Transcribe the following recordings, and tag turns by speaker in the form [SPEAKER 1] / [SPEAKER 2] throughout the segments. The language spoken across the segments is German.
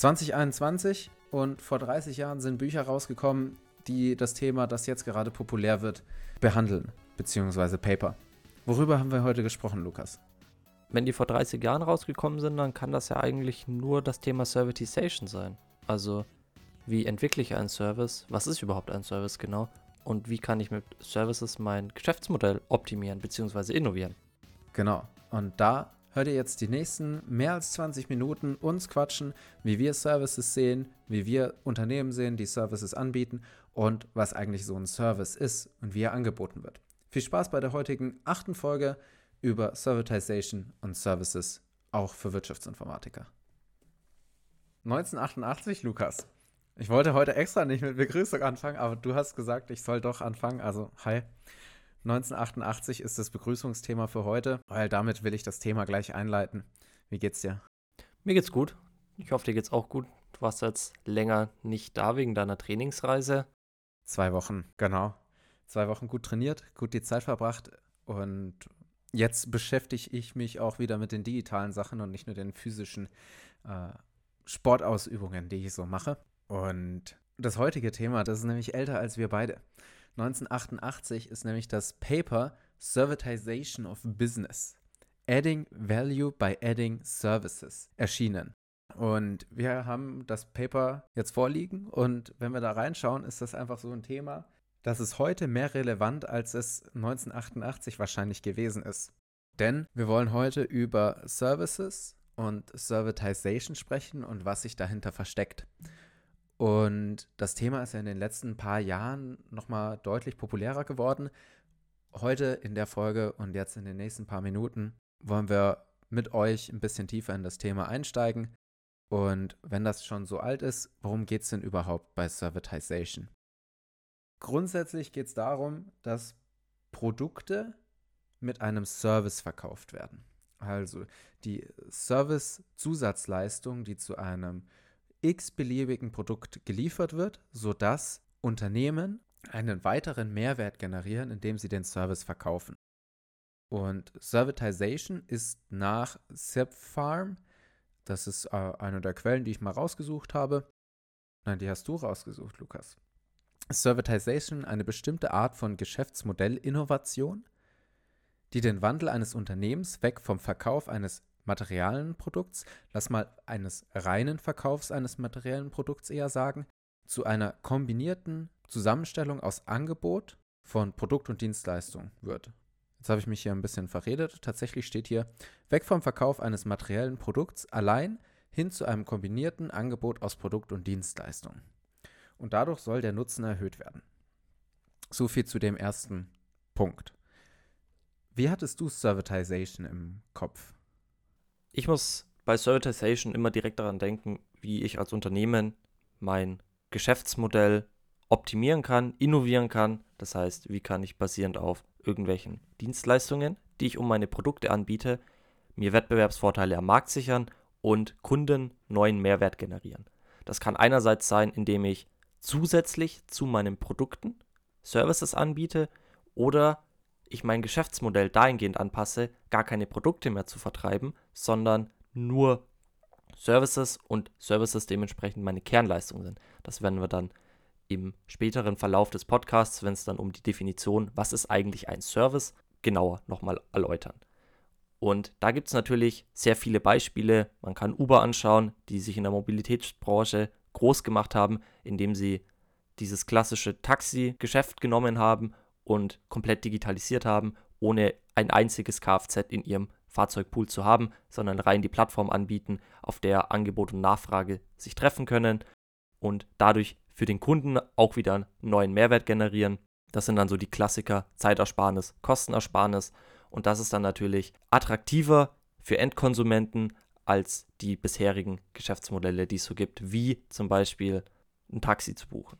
[SPEAKER 1] 2021 und vor 30 Jahren sind Bücher rausgekommen, die das Thema, das jetzt gerade populär wird, behandeln, beziehungsweise Paper. Worüber haben wir heute gesprochen, Lukas?
[SPEAKER 2] Wenn die vor 30 Jahren rausgekommen sind, dann kann das ja eigentlich nur das Thema Servitization sein. Also, wie entwickle ich einen Service? Was ist überhaupt ein Service genau? Und wie kann ich mit Services mein Geschäftsmodell optimieren bzw. innovieren?
[SPEAKER 1] Genau. Und da hört ihr jetzt die nächsten mehr als 20 Minuten uns quatschen, wie wir Services sehen, wie wir Unternehmen sehen, die Services anbieten und was eigentlich so ein Service ist und wie er angeboten wird. Viel Spaß bei der heutigen achten Folge über Servitization und Services, auch für Wirtschaftsinformatiker. 1988, Lukas. Ich wollte heute extra nicht mit Begrüßung anfangen, aber du hast gesagt, ich soll doch anfangen. Also, hi. 1988 ist das Begrüßungsthema für heute, weil damit will ich das Thema gleich einleiten. Wie geht's dir?
[SPEAKER 2] Mir geht's gut. Ich hoffe, dir geht's auch gut. Du warst jetzt länger nicht da wegen deiner Trainingsreise.
[SPEAKER 1] Zwei Wochen, genau. Zwei Wochen gut trainiert, gut die Zeit verbracht und jetzt beschäftige ich mich auch wieder mit den digitalen Sachen und nicht nur den physischen äh, Sportausübungen, die ich so mache. Und das heutige Thema, das ist nämlich älter als wir beide. 1988 ist nämlich das Paper Servitization of Business. Adding Value by Adding Services erschienen. Und wir haben das Paper jetzt vorliegen und wenn wir da reinschauen, ist das einfach so ein Thema, das ist heute mehr relevant, als es 1988 wahrscheinlich gewesen ist. Denn wir wollen heute über Services und Servitization sprechen und was sich dahinter versteckt. Und das Thema ist ja in den letzten paar Jahren nochmal deutlich populärer geworden. Heute in der Folge und jetzt in den nächsten paar Minuten wollen wir mit euch ein bisschen tiefer in das Thema einsteigen. Und wenn das schon so alt ist, worum geht es denn überhaupt bei Servitization? Grundsätzlich geht es darum, dass Produkte mit einem Service verkauft werden. Also die Service-Zusatzleistung, die zu einem x-beliebigen Produkt geliefert wird, sodass Unternehmen einen weiteren Mehrwert generieren, indem sie den Service verkaufen. Und Servitization ist nach Zepfarm, das ist äh, eine der Quellen, die ich mal rausgesucht habe. Nein, die hast du rausgesucht, Lukas. Servitization eine bestimmte Art von Geschäftsmodellinnovation, die den Wandel eines Unternehmens weg vom Verkauf eines materialen Produkts, lass mal eines reinen Verkaufs eines materiellen Produkts eher sagen, zu einer kombinierten Zusammenstellung aus Angebot von Produkt und Dienstleistung wird. Jetzt habe ich mich hier ein bisschen verredet. Tatsächlich steht hier weg vom Verkauf eines materiellen Produkts allein hin zu einem kombinierten Angebot aus Produkt und Dienstleistung. Und dadurch soll der Nutzen erhöht werden. So viel zu dem ersten Punkt. Wie hattest du Servitization im Kopf?
[SPEAKER 2] Ich muss bei Servitization immer direkt daran denken, wie ich als Unternehmen mein Geschäftsmodell optimieren kann, innovieren kann. Das heißt, wie kann ich basierend auf irgendwelchen Dienstleistungen, die ich um meine Produkte anbiete, mir Wettbewerbsvorteile am Markt sichern und Kunden neuen Mehrwert generieren. Das kann einerseits sein, indem ich zusätzlich zu meinen Produkten Services anbiete oder ich mein Geschäftsmodell dahingehend anpasse, gar keine Produkte mehr zu vertreiben, sondern nur Services und Services dementsprechend meine Kernleistung sind. Das werden wir dann im späteren Verlauf des Podcasts, wenn es dann um die Definition, was ist eigentlich ein Service, genauer nochmal erläutern. Und da gibt es natürlich sehr viele Beispiele. Man kann Uber anschauen, die sich in der Mobilitätsbranche groß gemacht haben, indem sie dieses klassische Taxi-Geschäft genommen haben und komplett digitalisiert haben, ohne ein einziges Kfz in ihrem Fahrzeugpool zu haben, sondern rein die Plattform anbieten, auf der Angebot und Nachfrage sich treffen können und dadurch für den Kunden auch wieder einen neuen Mehrwert generieren. Das sind dann so die Klassiker Zeitersparnis, Kostenersparnis und das ist dann natürlich attraktiver für Endkonsumenten als die bisherigen Geschäftsmodelle, die es so gibt, wie zum Beispiel ein Taxi zu buchen.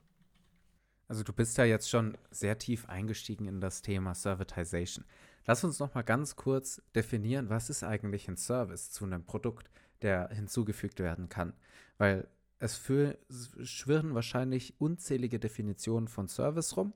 [SPEAKER 1] Also du bist ja jetzt schon sehr tief eingestiegen in das Thema Servitization. Lass uns noch mal ganz kurz definieren, was ist eigentlich ein Service zu einem Produkt, der hinzugefügt werden kann. Weil es für, schwirren wahrscheinlich unzählige Definitionen von Service rum.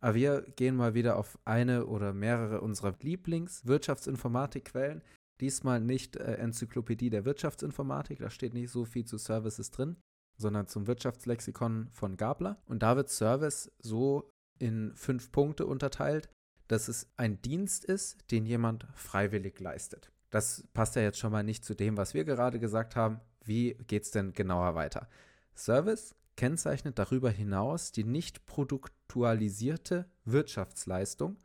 [SPEAKER 1] Aber wir gehen mal wieder auf eine oder mehrere unserer Lieblings-Wirtschaftsinformatikquellen, Diesmal nicht äh, Enzyklopädie der Wirtschaftsinformatik, da steht nicht so viel zu Services drin, sondern zum Wirtschaftslexikon von Gabler. Und da wird Service so in fünf Punkte unterteilt, dass es ein Dienst ist, den jemand freiwillig leistet. Das passt ja jetzt schon mal nicht zu dem, was wir gerade gesagt haben. Wie geht es denn genauer weiter? Service kennzeichnet darüber hinaus die nicht produktualisierte Wirtschaftsleistung,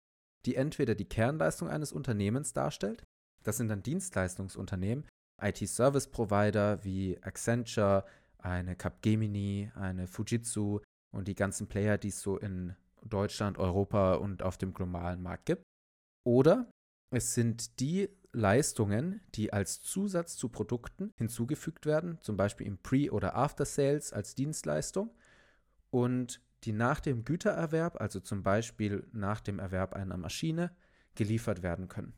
[SPEAKER 1] die entweder die Kernleistung eines Unternehmens darstellt, das sind dann Dienstleistungsunternehmen, IT-Service-Provider wie Accenture, eine Capgemini, eine Fujitsu und die ganzen Player, die es so in Deutschland, Europa und auf dem globalen Markt gibt. Oder es sind die Leistungen, die als Zusatz zu Produkten hinzugefügt werden, zum Beispiel im Pre- oder After-Sales als Dienstleistung und die nach dem Gütererwerb, also zum Beispiel nach dem Erwerb einer Maschine, geliefert werden können.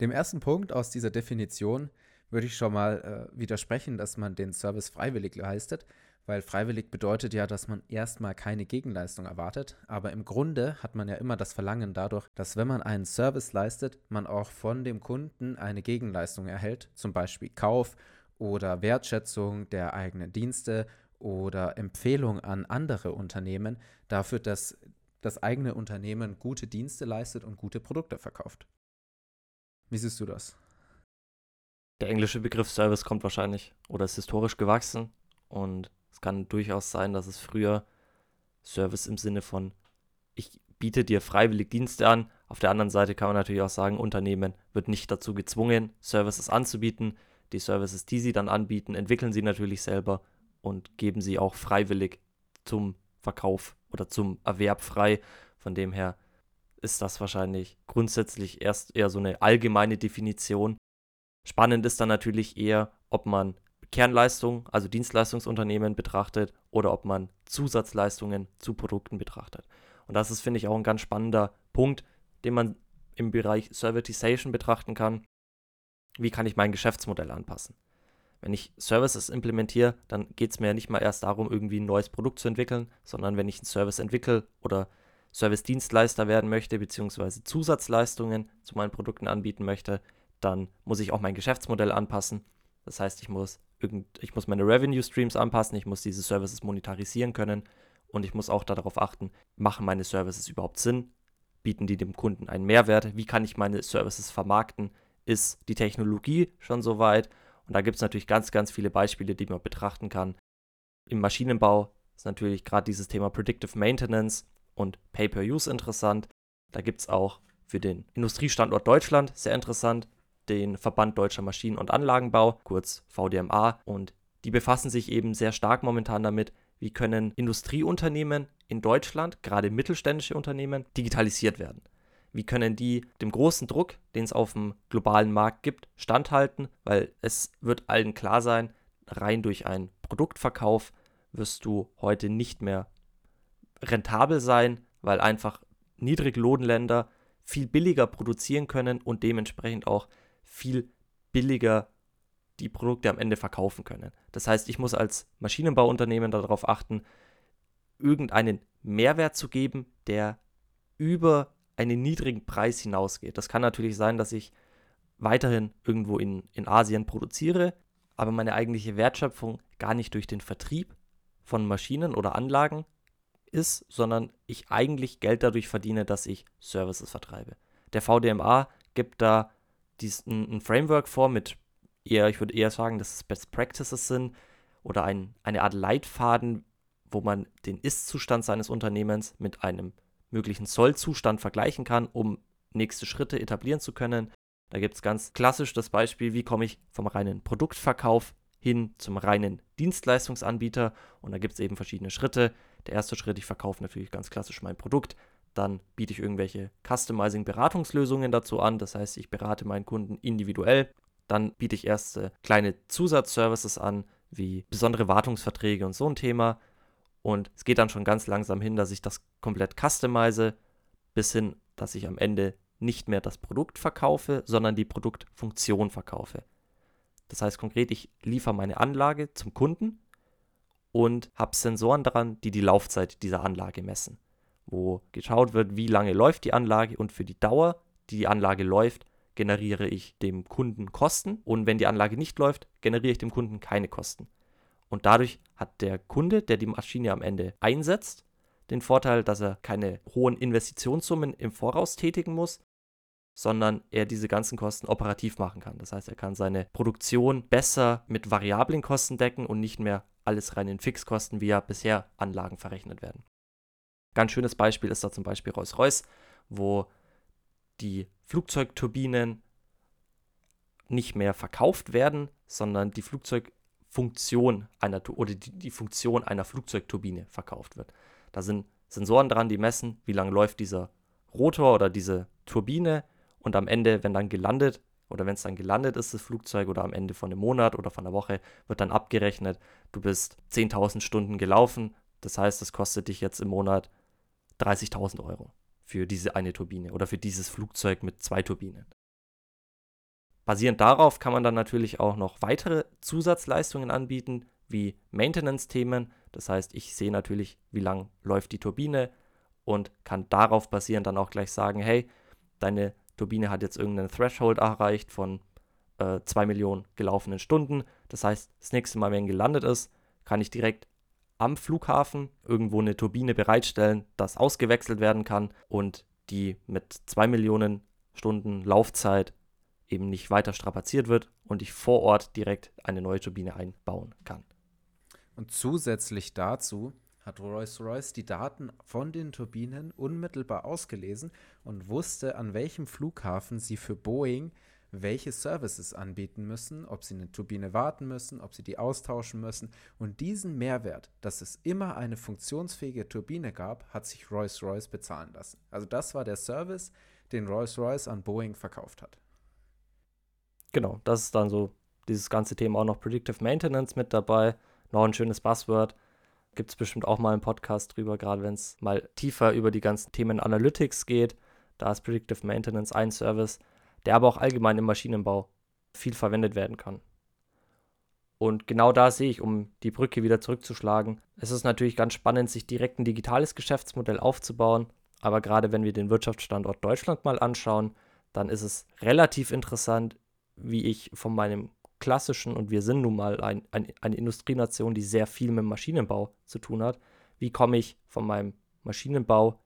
[SPEAKER 1] Dem ersten Punkt aus dieser Definition würde ich schon mal äh, widersprechen, dass man den Service freiwillig leistet, weil freiwillig bedeutet ja, dass man erstmal keine Gegenleistung erwartet. Aber im Grunde hat man ja immer das Verlangen dadurch, dass wenn man einen Service leistet, man auch von dem Kunden eine Gegenleistung erhält, zum Beispiel Kauf oder Wertschätzung der eigenen Dienste oder Empfehlung an andere Unternehmen dafür, dass das eigene Unternehmen gute Dienste leistet und gute Produkte verkauft. Wie siehst du das?
[SPEAKER 2] Der englische Begriff Service kommt wahrscheinlich oder ist historisch gewachsen und es kann durchaus sein, dass es früher Service im Sinne von ich biete dir freiwillig Dienste an. Auf der anderen Seite kann man natürlich auch sagen, Unternehmen wird nicht dazu gezwungen, Services anzubieten. Die Services, die sie dann anbieten, entwickeln sie natürlich selber und geben sie auch freiwillig zum Verkauf oder zum Erwerb frei. Von dem her ist das wahrscheinlich grundsätzlich erst eher so eine allgemeine Definition. Spannend ist dann natürlich eher, ob man Kernleistung, also Dienstleistungsunternehmen betrachtet oder ob man Zusatzleistungen zu Produkten betrachtet. Und das ist, finde ich, auch ein ganz spannender Punkt, den man im Bereich Servitization betrachten kann. Wie kann ich mein Geschäftsmodell anpassen? Wenn ich Services implementiere, dann geht es mir ja nicht mal erst darum, irgendwie ein neues Produkt zu entwickeln, sondern wenn ich einen Service entwickle oder Service-Dienstleister werden möchte, beziehungsweise Zusatzleistungen zu meinen Produkten anbieten möchte, dann muss ich auch mein Geschäftsmodell anpassen. Das heißt, ich muss, irgend, ich muss meine Revenue Streams anpassen, ich muss diese Services monetarisieren können und ich muss auch darauf achten, machen meine Services überhaupt Sinn? Bieten die dem Kunden einen Mehrwert? Wie kann ich meine Services vermarkten? Ist die Technologie schon so weit? Und da gibt es natürlich ganz, ganz viele Beispiele, die man betrachten kann. Im Maschinenbau ist natürlich gerade dieses Thema Predictive Maintenance und Pay-per-Use interessant. Da gibt es auch für den Industriestandort Deutschland sehr interessant den Verband Deutscher Maschinen- und Anlagenbau, kurz VDMA. Und die befassen sich eben sehr stark momentan damit, wie können Industrieunternehmen in Deutschland, gerade mittelständische Unternehmen, digitalisiert werden wie können die dem großen Druck, den es auf dem globalen Markt gibt, standhalten, weil es wird allen klar sein, rein durch einen Produktverkauf wirst du heute nicht mehr rentabel sein, weil einfach Niedriglohnländer viel billiger produzieren können und dementsprechend auch viel billiger die Produkte am Ende verkaufen können. Das heißt, ich muss als Maschinenbauunternehmen darauf achten, irgendeinen Mehrwert zu geben, der über einen niedrigen Preis hinausgeht. Das kann natürlich sein, dass ich weiterhin irgendwo in, in Asien produziere, aber meine eigentliche Wertschöpfung gar nicht durch den Vertrieb von Maschinen oder Anlagen ist, sondern ich eigentlich Geld dadurch verdiene, dass ich Services vertreibe. Der VDMA gibt da diesen, ein Framework vor mit eher, ich würde eher sagen, dass es Best Practices sind oder ein, eine Art Leitfaden, wo man den Ist-Zustand seines Unternehmens mit einem möglichen Sollzustand vergleichen kann, um nächste Schritte etablieren zu können. Da gibt es ganz klassisch das Beispiel, wie komme ich vom reinen Produktverkauf hin zum reinen Dienstleistungsanbieter. Und da gibt es eben verschiedene Schritte. Der erste Schritt, ich verkaufe natürlich ganz klassisch mein Produkt. Dann biete ich irgendwelche Customizing-Beratungslösungen dazu an. Das heißt, ich berate meinen Kunden individuell. Dann biete ich erste kleine Zusatzservices an, wie besondere Wartungsverträge und so ein Thema. Und es geht dann schon ganz langsam hin, dass ich das komplett customize, bis hin, dass ich am Ende nicht mehr das Produkt verkaufe, sondern die Produktfunktion verkaufe. Das heißt konkret, ich liefere meine Anlage zum Kunden und habe Sensoren dran, die die Laufzeit dieser Anlage messen, wo geschaut wird, wie lange läuft die Anlage und für die Dauer, die die Anlage läuft, generiere ich dem Kunden Kosten und wenn die Anlage nicht läuft, generiere ich dem Kunden keine Kosten. Und dadurch hat der Kunde, der die Maschine am Ende einsetzt, den Vorteil, dass er keine hohen Investitionssummen im Voraus tätigen muss, sondern er diese ganzen Kosten operativ machen kann. Das heißt, er kann seine Produktion besser mit variablen Kosten decken und nicht mehr alles rein in Fixkosten, wie ja bisher Anlagen verrechnet werden. Ganz schönes Beispiel ist da zum Beispiel Rolls-Royce, wo die Flugzeugturbinen nicht mehr verkauft werden, sondern die Flugzeugfunktion einer oder die, die Funktion einer Flugzeugturbine verkauft wird. Da sind Sensoren dran, die messen, wie lange läuft dieser Rotor oder diese Turbine und am Ende, wenn dann gelandet oder wenn es dann gelandet ist, das Flugzeug oder am Ende von einem Monat oder von einer Woche, wird dann abgerechnet, du bist 10.000 Stunden gelaufen. Das heißt, es kostet dich jetzt im Monat 30.000 Euro für diese eine Turbine oder für dieses Flugzeug mit zwei Turbinen. Basierend darauf kann man dann natürlich auch noch weitere Zusatzleistungen anbieten, wie Maintenance-Themen. Das heißt, ich sehe natürlich, wie lang läuft die Turbine und kann darauf basierend dann auch gleich sagen, hey, deine Turbine hat jetzt irgendeinen Threshold erreicht von äh, 2 Millionen gelaufenen Stunden. Das heißt, das nächste Mal, wenn gelandet ist, kann ich direkt am Flughafen irgendwo eine Turbine bereitstellen, das ausgewechselt werden kann und die mit 2 Millionen Stunden Laufzeit eben nicht weiter strapaziert wird und ich vor Ort direkt eine neue Turbine einbauen kann.
[SPEAKER 1] Und zusätzlich dazu hat Rolls-Royce die Daten von den Turbinen unmittelbar ausgelesen und wusste, an welchem Flughafen sie für Boeing welche Services anbieten müssen, ob sie eine Turbine warten müssen, ob sie die austauschen müssen. Und diesen Mehrwert, dass es immer eine funktionsfähige Turbine gab, hat sich Rolls-Royce bezahlen lassen. Also das war der Service, den Rolls-Royce an Boeing verkauft hat.
[SPEAKER 2] Genau, das ist dann so dieses ganze Thema auch noch Predictive Maintenance mit dabei. Noch ein schönes Buzzword. Gibt es bestimmt auch mal einen Podcast drüber, gerade wenn es mal tiefer über die ganzen Themen Analytics geht. Da ist Predictive Maintenance ein Service, der aber auch allgemein im Maschinenbau viel verwendet werden kann. Und genau da sehe ich, um die Brücke wieder zurückzuschlagen, es ist natürlich ganz spannend, sich direkt ein digitales Geschäftsmodell aufzubauen. Aber gerade wenn wir den Wirtschaftsstandort Deutschland mal anschauen, dann ist es relativ interessant, wie ich von meinem klassischen, und wir sind nun mal ein, ein, eine Industrienation, die sehr viel mit Maschinenbau zu tun hat, wie komme ich von meinem Maschinenbau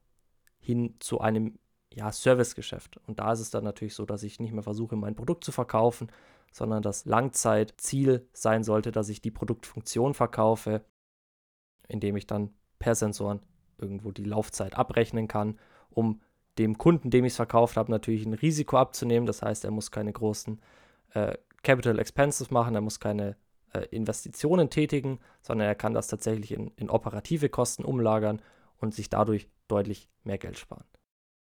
[SPEAKER 2] hin zu einem ja, Servicegeschäft. Und da ist es dann natürlich so, dass ich nicht mehr versuche, mein Produkt zu verkaufen, sondern das Langzeitziel sein sollte, dass ich die Produktfunktion verkaufe, indem ich dann per Sensoren irgendwo die Laufzeit abrechnen kann, um dem Kunden, dem ich es verkauft habe, natürlich ein Risiko abzunehmen. Das heißt, er muss keine großen äh, Capital Expenses machen, er muss keine äh, Investitionen tätigen, sondern er kann das tatsächlich in, in operative Kosten umlagern und sich dadurch deutlich mehr Geld sparen.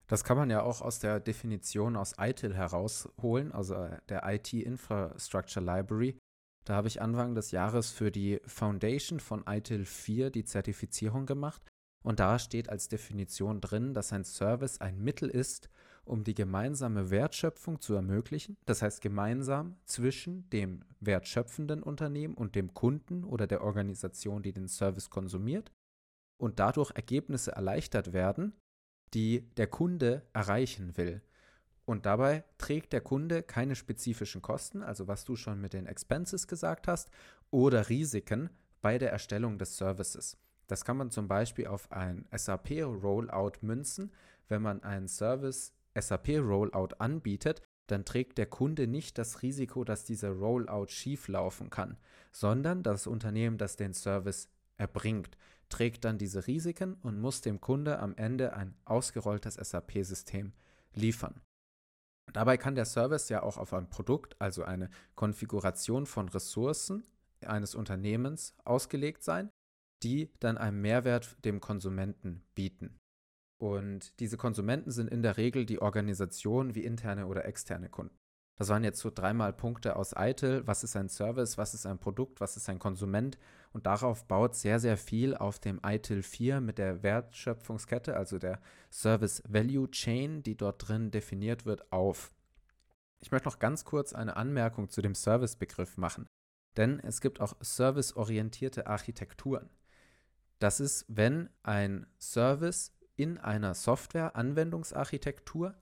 [SPEAKER 1] Das kann man ja auch aus der Definition aus ITIL herausholen, also äh, der IT Infrastructure Library. Da habe ich Anfang des Jahres für die Foundation von ITIL 4 die Zertifizierung gemacht. Und da steht als Definition drin, dass ein Service ein Mittel ist, um die gemeinsame Wertschöpfung zu ermöglichen, das heißt gemeinsam zwischen dem wertschöpfenden Unternehmen und dem Kunden oder der Organisation, die den Service konsumiert, und dadurch Ergebnisse erleichtert werden, die der Kunde erreichen will. Und dabei trägt der Kunde keine spezifischen Kosten, also was du schon mit den Expenses gesagt hast, oder Risiken bei der Erstellung des Services. Das kann man zum Beispiel auf ein SAP-Rollout münzen. Wenn man einen Service SAP-Rollout anbietet, dann trägt der Kunde nicht das Risiko, dass dieser Rollout schieflaufen kann, sondern das Unternehmen, das den Service erbringt, trägt dann diese Risiken und muss dem Kunde am Ende ein ausgerolltes SAP-System liefern. Dabei kann der Service ja auch auf ein Produkt, also eine Konfiguration von Ressourcen eines Unternehmens ausgelegt sein, die dann einen Mehrwert dem Konsumenten bieten. Und diese Konsumenten sind in der Regel die Organisationen wie interne oder externe Kunden. Das waren jetzt so dreimal Punkte aus ITIL. Was ist ein Service? Was ist ein Produkt? Was ist ein Konsument? Und darauf baut sehr, sehr viel auf dem ITIL 4 mit der Wertschöpfungskette, also der Service Value Chain, die dort drin definiert wird, auf. Ich möchte noch ganz kurz eine Anmerkung zu dem Service-Begriff machen. Denn es gibt auch serviceorientierte Architekturen. Das ist, wenn ein Service in einer Software-Anwendungsarchitektur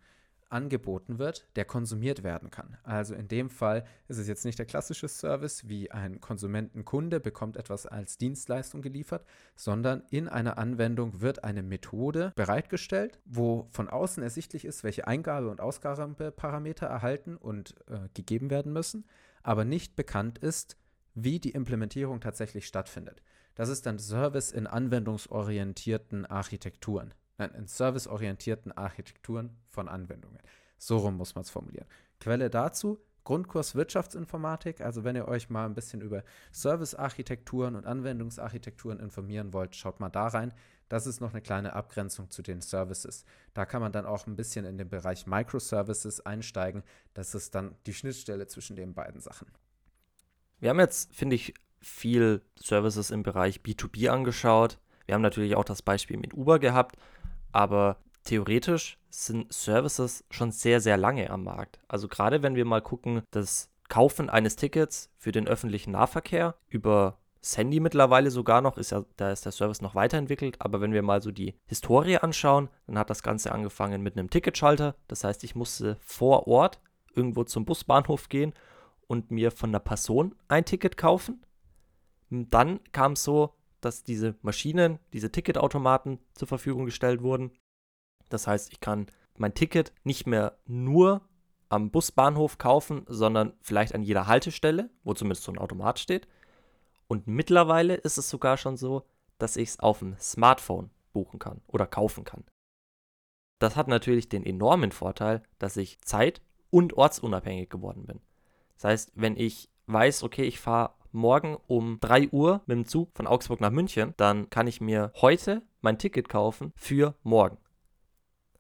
[SPEAKER 1] angeboten wird, der konsumiert werden kann. Also in dem Fall ist es jetzt nicht der klassische Service, wie ein Konsumentenkunde bekommt etwas als Dienstleistung geliefert, sondern in einer Anwendung wird eine Methode bereitgestellt, wo von außen ersichtlich ist, welche Eingabe- und Ausgabeparameter erhalten und äh, gegeben werden müssen, aber nicht bekannt ist, wie die Implementierung tatsächlich stattfindet. Das ist dann Service in anwendungsorientierten Architekturen in serviceorientierten Architekturen von Anwendungen. So rum muss man es formulieren. Quelle dazu, Grundkurs Wirtschaftsinformatik. Also wenn ihr euch mal ein bisschen über Servicearchitekturen und Anwendungsarchitekturen informieren wollt, schaut mal da rein. Das ist noch eine kleine Abgrenzung zu den Services. Da kann man dann auch ein bisschen in den Bereich Microservices einsteigen. Das ist dann die Schnittstelle zwischen den beiden Sachen.
[SPEAKER 2] Wir haben jetzt, finde ich, viel Services im Bereich B2B angeschaut. Wir haben natürlich auch das Beispiel mit Uber gehabt, aber theoretisch sind Services schon sehr, sehr lange am Markt. Also gerade wenn wir mal gucken, das Kaufen eines Tickets für den öffentlichen Nahverkehr über das Handy mittlerweile sogar noch, ist ja, da ist der Service noch weiterentwickelt, aber wenn wir mal so die Historie anschauen, dann hat das Ganze angefangen mit einem Ticketschalter. Das heißt, ich musste vor Ort irgendwo zum Busbahnhof gehen und mir von einer Person ein Ticket kaufen. Dann kam es so, dass diese Maschinen, diese Ticketautomaten zur Verfügung gestellt wurden. Das heißt, ich kann mein Ticket nicht mehr nur am Busbahnhof kaufen, sondern vielleicht an jeder Haltestelle, wo zumindest so ein Automat steht. Und mittlerweile ist es sogar schon so, dass ich es auf dem Smartphone buchen kann oder kaufen kann. Das hat natürlich den enormen Vorteil, dass ich zeit- und ortsunabhängig geworden bin. Das heißt, wenn ich weiß, okay, ich fahre morgen um 3 Uhr mit dem Zug von Augsburg nach München, dann kann ich mir heute mein Ticket kaufen für morgen.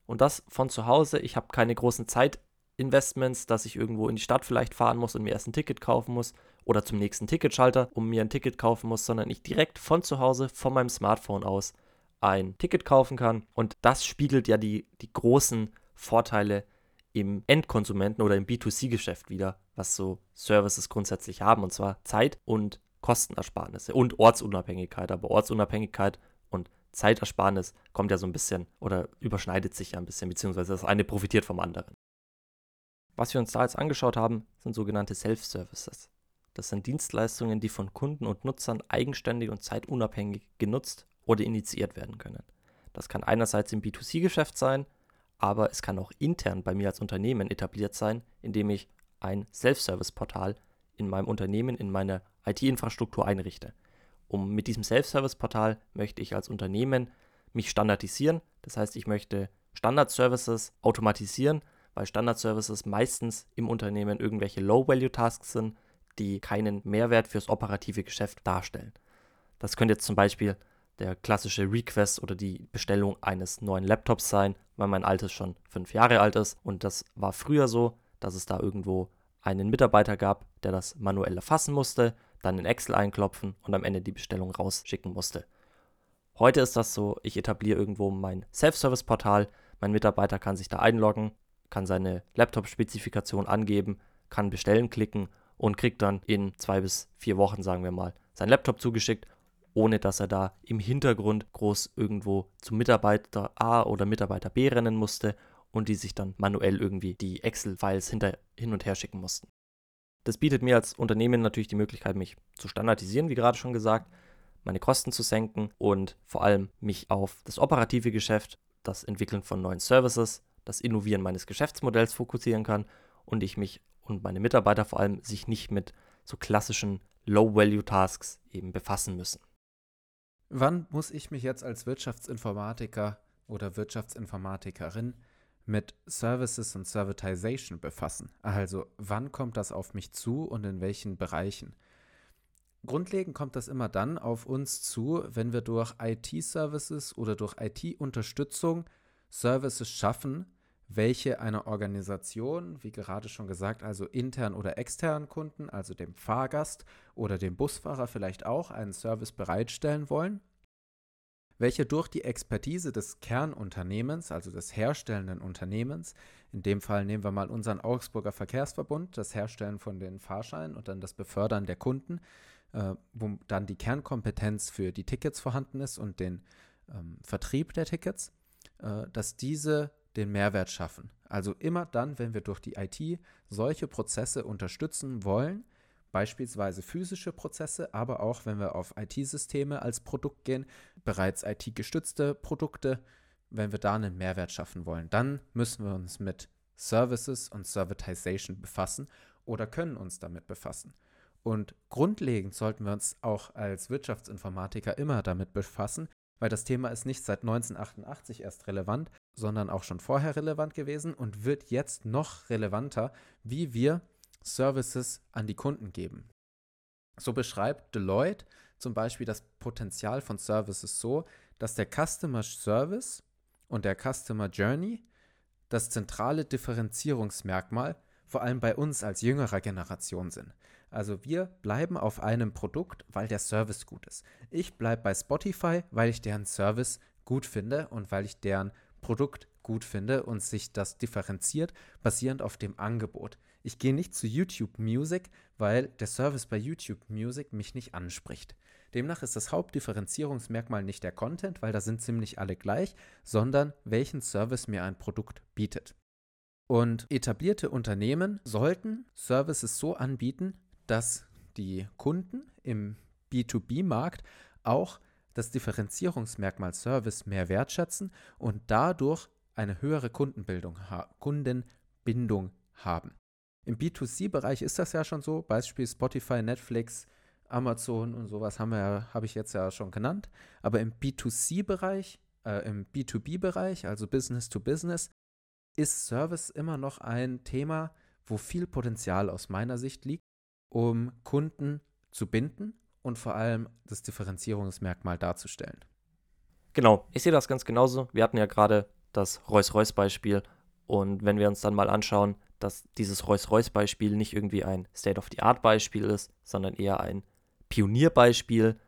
[SPEAKER 2] Und das von zu Hause. Ich habe keine großen Zeitinvestments, dass ich irgendwo in die Stadt vielleicht fahren muss und mir erst ein Ticket kaufen muss oder zum nächsten Ticketschalter, um mir ein Ticket kaufen muss, sondern ich direkt von zu Hause, von meinem Smartphone aus ein Ticket kaufen kann. Und das spiegelt ja die, die großen Vorteile im Endkonsumenten oder im B2C-Geschäft wieder, was so Services grundsätzlich haben, und zwar Zeit und Kostenersparnisse und Ortsunabhängigkeit. Aber Ortsunabhängigkeit und Zeitersparnis kommt ja so ein bisschen oder überschneidet sich ja ein bisschen, beziehungsweise das eine profitiert vom anderen. Was wir uns da jetzt angeschaut haben, sind sogenannte Self-Services. Das sind Dienstleistungen, die von Kunden und Nutzern eigenständig und zeitunabhängig genutzt oder initiiert werden können. Das kann einerseits im B2C-Geschäft sein, aber es kann auch intern bei mir als Unternehmen etabliert sein, indem ich ein Self-Service-Portal in meinem Unternehmen, in meiner IT-Infrastruktur einrichte. Um mit diesem Self-Service-Portal möchte ich als Unternehmen mich standardisieren. Das heißt, ich möchte Standard-Services automatisieren, weil Standard-Services meistens im Unternehmen irgendwelche Low-Value-Tasks sind, die keinen Mehrwert fürs operative Geschäft darstellen. Das könnte jetzt zum Beispiel der klassische Request oder die Bestellung eines neuen Laptops sein, weil mein altes schon fünf Jahre alt ist. Und das war früher so, dass es da irgendwo einen Mitarbeiter gab, der das manuell erfassen musste, dann in Excel einklopfen und am Ende die Bestellung rausschicken musste. Heute ist das so, ich etabliere irgendwo mein Self-Service-Portal, mein Mitarbeiter kann sich da einloggen, kann seine Laptop-Spezifikation angeben, kann bestellen klicken und kriegt dann in zwei bis vier Wochen, sagen wir mal, sein Laptop zugeschickt ohne dass er da im Hintergrund groß irgendwo zu Mitarbeiter A oder Mitarbeiter B rennen musste und die sich dann manuell irgendwie die Excel-Files hin und her schicken mussten. Das bietet mir als Unternehmen natürlich die Möglichkeit, mich zu standardisieren, wie gerade schon gesagt, meine Kosten zu senken und vor allem mich auf das operative Geschäft, das Entwickeln von neuen Services, das Innovieren meines Geschäftsmodells fokussieren kann und ich mich und meine Mitarbeiter vor allem sich nicht mit so klassischen Low-Value-Tasks eben befassen müssen.
[SPEAKER 1] Wann muss ich mich jetzt als Wirtschaftsinformatiker oder Wirtschaftsinformatikerin mit Services und Servitization befassen? Also wann kommt das auf mich zu und in welchen Bereichen? Grundlegend kommt das immer dann auf uns zu, wenn wir durch IT-Services oder durch IT-Unterstützung Services schaffen, welche einer Organisation, wie gerade schon gesagt, also intern oder externen Kunden, also dem Fahrgast oder dem Busfahrer vielleicht auch einen Service bereitstellen wollen, welche durch die Expertise des Kernunternehmens, also des herstellenden Unternehmens, in dem Fall nehmen wir mal unseren Augsburger Verkehrsverbund, das Herstellen von den Fahrscheinen und dann das Befördern der Kunden, äh, wo dann die Kernkompetenz für die Tickets vorhanden ist und den ähm, Vertrieb der Tickets, äh, dass diese den Mehrwert schaffen. Also immer dann, wenn wir durch die IT solche Prozesse unterstützen wollen, beispielsweise physische Prozesse, aber auch wenn wir auf IT-Systeme als Produkt gehen, bereits IT-gestützte Produkte, wenn wir da einen Mehrwert schaffen wollen, dann müssen wir uns mit Services und Servitization befassen oder können uns damit befassen. Und grundlegend sollten wir uns auch als Wirtschaftsinformatiker immer damit befassen, weil das Thema ist nicht seit 1988 erst relevant, sondern auch schon vorher relevant gewesen und wird jetzt noch relevanter, wie wir Services an die Kunden geben. So beschreibt Deloitte zum Beispiel das Potenzial von Services so, dass der Customer Service und der Customer Journey das zentrale Differenzierungsmerkmal vor allem bei uns als jüngerer Generation sind. Also wir bleiben auf einem Produkt, weil der Service gut ist. Ich bleibe bei Spotify, weil ich deren Service gut finde und weil ich deren Produkt gut finde und sich das differenziert, basierend auf dem Angebot. Ich gehe nicht zu YouTube Music, weil der Service bei YouTube Music mich nicht anspricht. Demnach ist das Hauptdifferenzierungsmerkmal nicht der Content, weil da sind ziemlich alle gleich, sondern welchen Service mir ein Produkt bietet. Und etablierte Unternehmen sollten Services so anbieten, dass die Kunden im B2B-Markt auch das Differenzierungsmerkmal Service mehr wertschätzen und dadurch eine höhere Kundenbildung, Kundenbindung haben. Im B2C-Bereich ist das ja schon so, Beispiel Spotify, Netflix, Amazon und sowas haben wir habe ich jetzt ja schon genannt. Aber im B2C-Bereich, äh, im B2B-Bereich, also Business to Business, ist Service immer noch ein Thema, wo viel Potenzial aus meiner Sicht liegt, um Kunden zu binden und vor allem das Differenzierungsmerkmal darzustellen.
[SPEAKER 2] Genau, ich sehe das ganz genauso. Wir hatten ja gerade das Rolls-Royce-Beispiel und wenn wir uns dann mal anschauen, dass dieses Rolls-Royce-Beispiel nicht irgendwie ein State-of-the-Art-Beispiel ist, sondern eher ein Pionierbeispiel,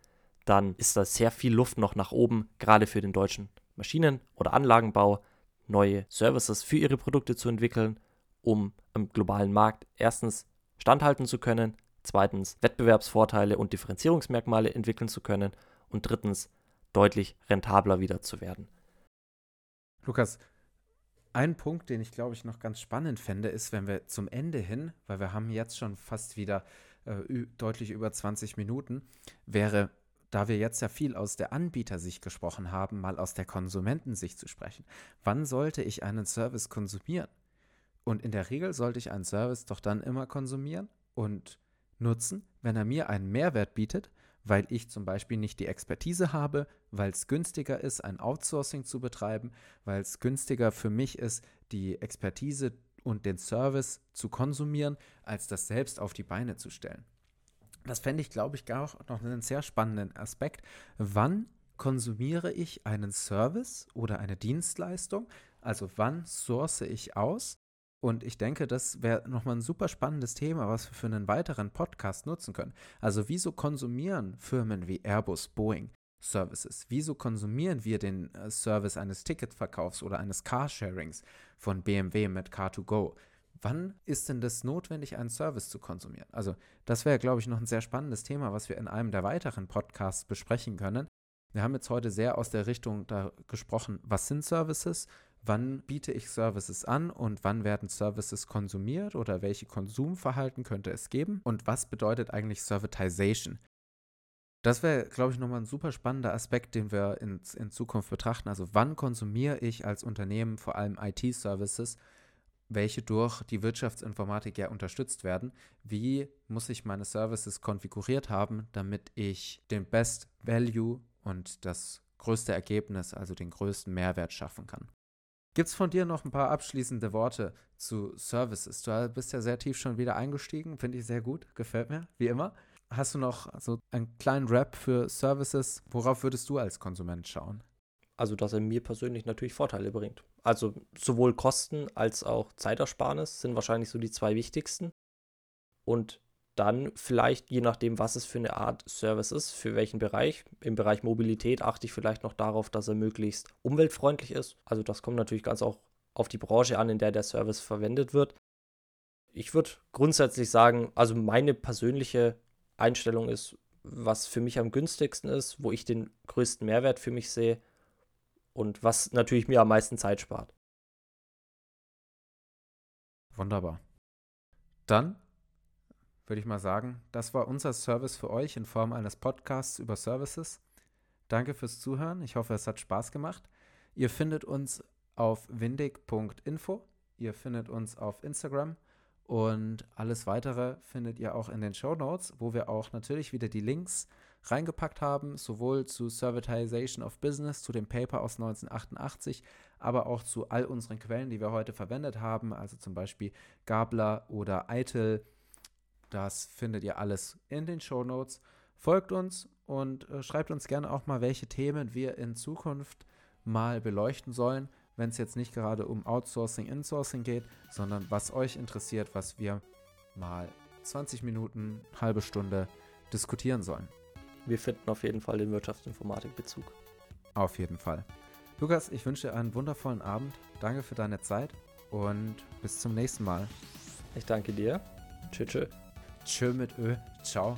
[SPEAKER 2] dann ist da sehr viel Luft noch nach oben, gerade für den deutschen Maschinen- oder Anlagenbau, neue Services für ihre Produkte zu entwickeln, um am globalen Markt erstens standhalten zu können, zweitens Wettbewerbsvorteile und Differenzierungsmerkmale entwickeln zu können und drittens deutlich rentabler wieder zu werden.
[SPEAKER 1] Lukas, ein Punkt, den ich glaube ich noch ganz spannend fände, ist, wenn wir zum Ende hin, weil wir haben jetzt schon fast wieder äh, deutlich über 20 Minuten, wäre, da wir jetzt ja viel aus der Anbietersicht gesprochen haben, mal aus der Konsumentensicht zu sprechen. Wann sollte ich einen Service konsumieren? Und in der Regel sollte ich einen Service doch dann immer konsumieren und nutzen, wenn er mir einen Mehrwert bietet, weil ich zum Beispiel nicht die Expertise habe, weil es günstiger ist, ein Outsourcing zu betreiben, weil es günstiger für mich ist, die Expertise und den Service zu konsumieren, als das selbst auf die Beine zu stellen. Das fände ich, glaube ich, auch noch einen sehr spannenden Aspekt. Wann konsumiere ich einen Service oder eine Dienstleistung? Also wann source ich aus? Und ich denke, das wäre nochmal ein super spannendes Thema, was wir für einen weiteren Podcast nutzen können. Also wieso konsumieren Firmen wie Airbus, Boeing Services? Wieso konsumieren wir den äh, Service eines Ticketverkaufs oder eines Carsharings von BMW mit Car2Go? Wann ist denn das notwendig, einen Service zu konsumieren? Also das wäre, glaube ich, noch ein sehr spannendes Thema, was wir in einem der weiteren Podcasts besprechen können. Wir haben jetzt heute sehr aus der Richtung da gesprochen, was sind Services, wann biete ich Services an und wann werden Services konsumiert oder welche Konsumverhalten könnte es geben und was bedeutet eigentlich Servitization. Das wäre, glaube ich, nochmal ein super spannender Aspekt, den wir in, in Zukunft betrachten. Also wann konsumiere ich als Unternehmen vor allem IT-Services, welche durch die Wirtschaftsinformatik ja unterstützt werden? Wie muss ich meine Services konfiguriert haben, damit ich den Best Value und das größte Ergebnis, also den größten Mehrwert schaffen kann? Gibt es von dir noch ein paar abschließende Worte zu Services? Du bist ja sehr tief schon wieder eingestiegen, finde ich sehr gut, gefällt mir, wie immer. Hast du noch so einen kleinen Rap für Services? Worauf würdest du als Konsument schauen?
[SPEAKER 2] Also, dass er mir persönlich natürlich Vorteile bringt. Also sowohl Kosten als auch Zeitersparnis sind wahrscheinlich so die zwei wichtigsten. Und dann vielleicht, je nachdem, was es für eine Art Service ist, für welchen Bereich. Im Bereich Mobilität achte ich vielleicht noch darauf, dass er möglichst umweltfreundlich ist. Also das kommt natürlich ganz auch auf die Branche an, in der der Service verwendet wird. Ich würde grundsätzlich sagen, also meine persönliche Einstellung ist, was für mich am günstigsten ist, wo ich den größten Mehrwert für mich sehe und was natürlich mir am meisten Zeit spart.
[SPEAKER 1] Wunderbar. Dann würde ich mal sagen, das war unser Service für euch in Form eines Podcasts über Services. Danke fürs Zuhören. Ich hoffe, es hat Spaß gemacht. Ihr findet uns auf windig.info. Ihr findet uns auf Instagram und alles weitere findet ihr auch in den Show Notes, wo wir auch natürlich wieder die Links reingepackt haben, sowohl zu Servitization of Business, zu dem Paper aus 1988, aber auch zu all unseren Quellen, die wir heute verwendet haben, also zum Beispiel Gabler oder Eitel. Das findet ihr alles in den Show Notes. Folgt uns und äh, schreibt uns gerne auch mal, welche Themen wir in Zukunft mal beleuchten sollen wenn es jetzt nicht gerade um Outsourcing, Insourcing geht, sondern was euch interessiert, was wir mal 20 Minuten, halbe Stunde diskutieren sollen.
[SPEAKER 2] Wir finden auf jeden Fall den Wirtschaftsinformatik-Bezug.
[SPEAKER 1] Auf jeden Fall. Lukas, ich wünsche dir einen wundervollen Abend. Danke für deine Zeit und bis zum nächsten Mal.
[SPEAKER 2] Ich danke dir.
[SPEAKER 1] Tschö, tschö. tømmet ø tag